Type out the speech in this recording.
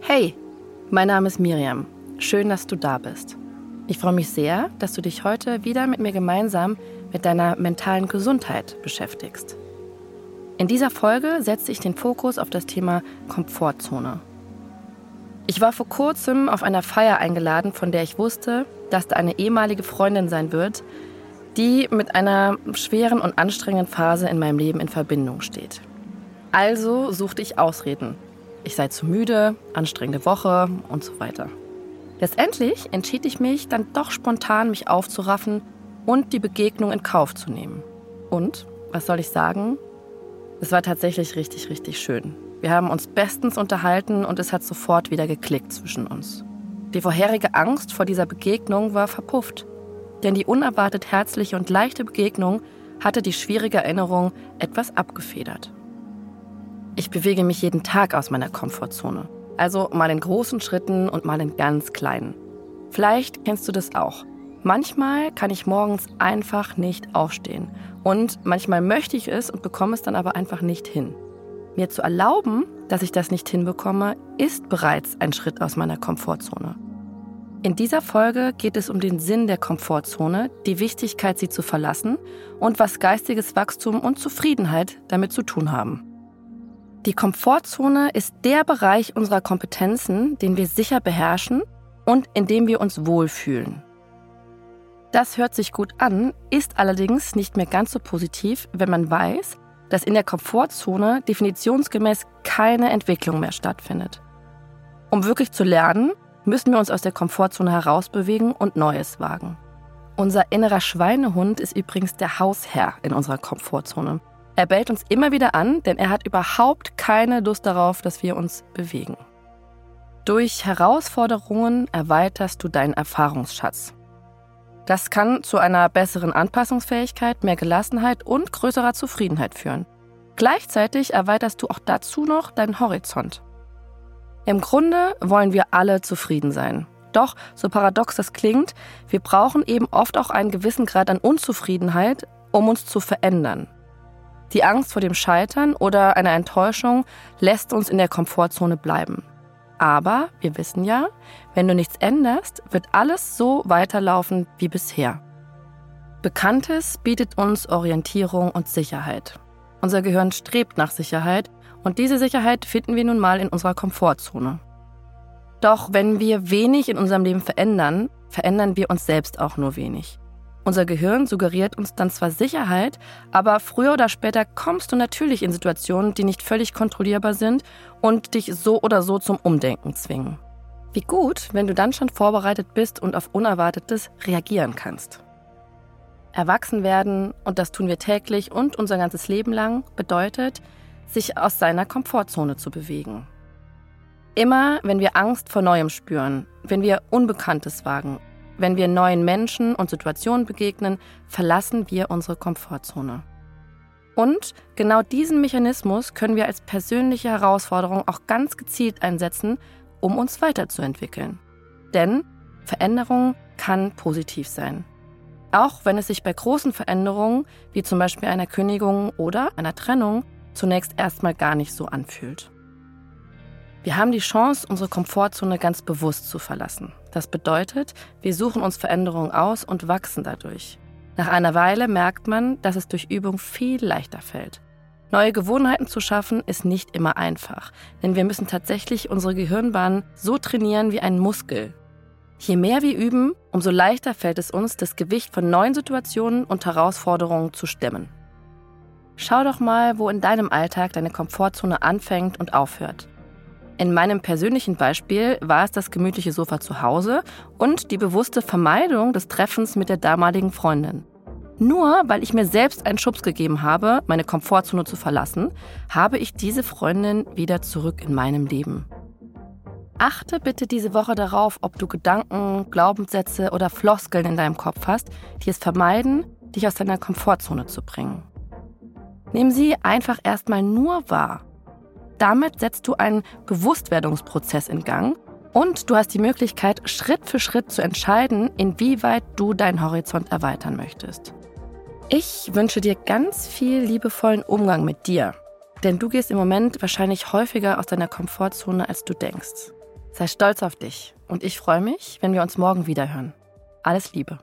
Hey, mein Name ist Miriam. Schön, dass du da bist. Ich freue mich sehr, dass du dich heute wieder mit mir gemeinsam mit deiner mentalen Gesundheit beschäftigst. In dieser Folge setze ich den Fokus auf das Thema Komfortzone. Ich war vor kurzem auf einer Feier eingeladen, von der ich wusste, dass da eine ehemalige Freundin sein wird, die mit einer schweren und anstrengenden Phase in meinem Leben in Verbindung steht. Also suchte ich Ausreden. Ich sei zu müde, anstrengende Woche und so weiter. Letztendlich entschied ich mich dann doch spontan, mich aufzuraffen und die Begegnung in Kauf zu nehmen. Und, was soll ich sagen? Es war tatsächlich richtig, richtig schön. Wir haben uns bestens unterhalten und es hat sofort wieder geklickt zwischen uns. Die vorherige Angst vor dieser Begegnung war verpufft. Denn die unerwartet herzliche und leichte Begegnung hatte die schwierige Erinnerung etwas abgefedert. Ich bewege mich jeden Tag aus meiner Komfortzone. Also mal in großen Schritten und mal in ganz kleinen. Vielleicht kennst du das auch. Manchmal kann ich morgens einfach nicht aufstehen. Und manchmal möchte ich es und bekomme es dann aber einfach nicht hin. Mir zu erlauben, dass ich das nicht hinbekomme, ist bereits ein Schritt aus meiner Komfortzone. In dieser Folge geht es um den Sinn der Komfortzone, die Wichtigkeit, sie zu verlassen und was geistiges Wachstum und Zufriedenheit damit zu tun haben. Die Komfortzone ist der Bereich unserer Kompetenzen, den wir sicher beherrschen und in dem wir uns wohlfühlen. Das hört sich gut an, ist allerdings nicht mehr ganz so positiv, wenn man weiß, dass in der Komfortzone definitionsgemäß keine Entwicklung mehr stattfindet. Um wirklich zu lernen, müssen wir uns aus der Komfortzone herausbewegen und Neues wagen. Unser innerer Schweinehund ist übrigens der Hausherr in unserer Komfortzone. Er bellt uns immer wieder an, denn er hat überhaupt keine Lust darauf, dass wir uns bewegen. Durch Herausforderungen erweiterst du deinen Erfahrungsschatz. Das kann zu einer besseren Anpassungsfähigkeit, mehr Gelassenheit und größerer Zufriedenheit führen. Gleichzeitig erweiterst du auch dazu noch deinen Horizont. Im Grunde wollen wir alle zufrieden sein. Doch, so paradox das klingt, wir brauchen eben oft auch einen gewissen Grad an Unzufriedenheit, um uns zu verändern. Die Angst vor dem Scheitern oder einer Enttäuschung lässt uns in der Komfortzone bleiben. Aber wir wissen ja, wenn du nichts änderst, wird alles so weiterlaufen wie bisher. Bekanntes bietet uns Orientierung und Sicherheit. Unser Gehirn strebt nach Sicherheit und diese Sicherheit finden wir nun mal in unserer Komfortzone. Doch wenn wir wenig in unserem Leben verändern, verändern wir uns selbst auch nur wenig. Unser Gehirn suggeriert uns dann zwar Sicherheit, aber früher oder später kommst du natürlich in Situationen, die nicht völlig kontrollierbar sind und dich so oder so zum Umdenken zwingen. Wie gut, wenn du dann schon vorbereitet bist und auf Unerwartetes reagieren kannst. Erwachsen werden, und das tun wir täglich und unser ganzes Leben lang, bedeutet, sich aus seiner Komfortzone zu bewegen. Immer, wenn wir Angst vor Neuem spüren, wenn wir Unbekanntes wagen wenn wir neuen Menschen und Situationen begegnen, verlassen wir unsere Komfortzone. Und genau diesen Mechanismus können wir als persönliche Herausforderung auch ganz gezielt einsetzen, um uns weiterzuentwickeln. Denn Veränderung kann positiv sein. Auch wenn es sich bei großen Veränderungen, wie zum Beispiel einer Kündigung oder einer Trennung, zunächst erstmal gar nicht so anfühlt. Wir haben die Chance, unsere Komfortzone ganz bewusst zu verlassen. Das bedeutet, wir suchen uns Veränderungen aus und wachsen dadurch. Nach einer Weile merkt man, dass es durch Übung viel leichter fällt. Neue Gewohnheiten zu schaffen ist nicht immer einfach, denn wir müssen tatsächlich unsere Gehirnbahnen so trainieren wie einen Muskel. Je mehr wir üben, umso leichter fällt es uns, das Gewicht von neuen Situationen und Herausforderungen zu stemmen. Schau doch mal, wo in deinem Alltag deine Komfortzone anfängt und aufhört. In meinem persönlichen Beispiel war es das gemütliche Sofa zu Hause und die bewusste Vermeidung des Treffens mit der damaligen Freundin. Nur weil ich mir selbst einen Schubs gegeben habe, meine Komfortzone zu verlassen, habe ich diese Freundin wieder zurück in meinem Leben. Achte bitte diese Woche darauf, ob du Gedanken, Glaubenssätze oder Floskeln in deinem Kopf hast, die es vermeiden, dich aus deiner Komfortzone zu bringen. Nimm sie einfach erstmal nur wahr. Damit setzt du einen Bewusstwerdungsprozess in Gang und du hast die Möglichkeit, Schritt für Schritt zu entscheiden, inwieweit du deinen Horizont erweitern möchtest. Ich wünsche dir ganz viel liebevollen Umgang mit dir, denn du gehst im Moment wahrscheinlich häufiger aus deiner Komfortzone, als du denkst. Sei stolz auf dich und ich freue mich, wenn wir uns morgen wiederhören. Alles Liebe.